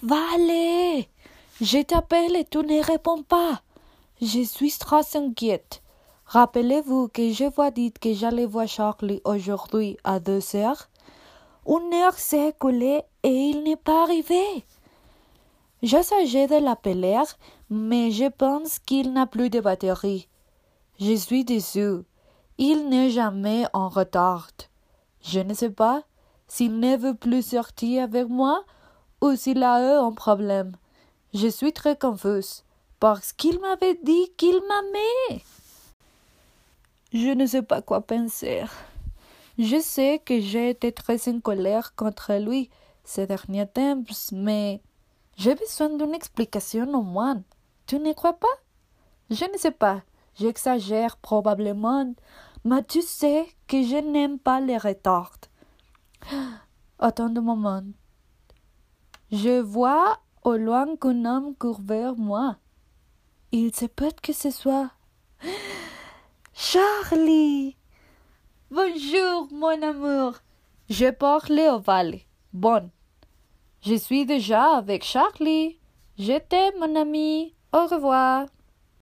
Valé, je t'appelle et tu ne réponds pas. Je suis très inquiète. Rappelez-vous que je vous ai dit que j'allais voir Charlie aujourd'hui à deux heures. Une heure s'est écoulée et il n'est pas arrivé. J'essaie de l'appeler, mais je pense qu'il n'a plus de batterie. Je suis déçu. Il n'est jamais en retard. Je ne sais pas s'il ne veut plus sortir avec moi ou s'il a eu un problème. Je suis très confuse parce qu'il m'avait dit qu'il m'aimait. Je ne sais pas quoi penser. Je sais que j'ai été très en colère contre lui ces derniers temps, mais j'ai besoin d'une explication au moins. Tu ne crois pas? Je ne sais pas. J'exagère probablement, mais tu sais que je n'aime pas les retards. Attends un moment. Je vois au loin qu'un homme court vers moi. Il se peut que ce soit Charlie. Bonjour, mon amour. Je au valet. Bon. Je suis déjà avec Charlie. Je t'aime, mon ami. Au revoir.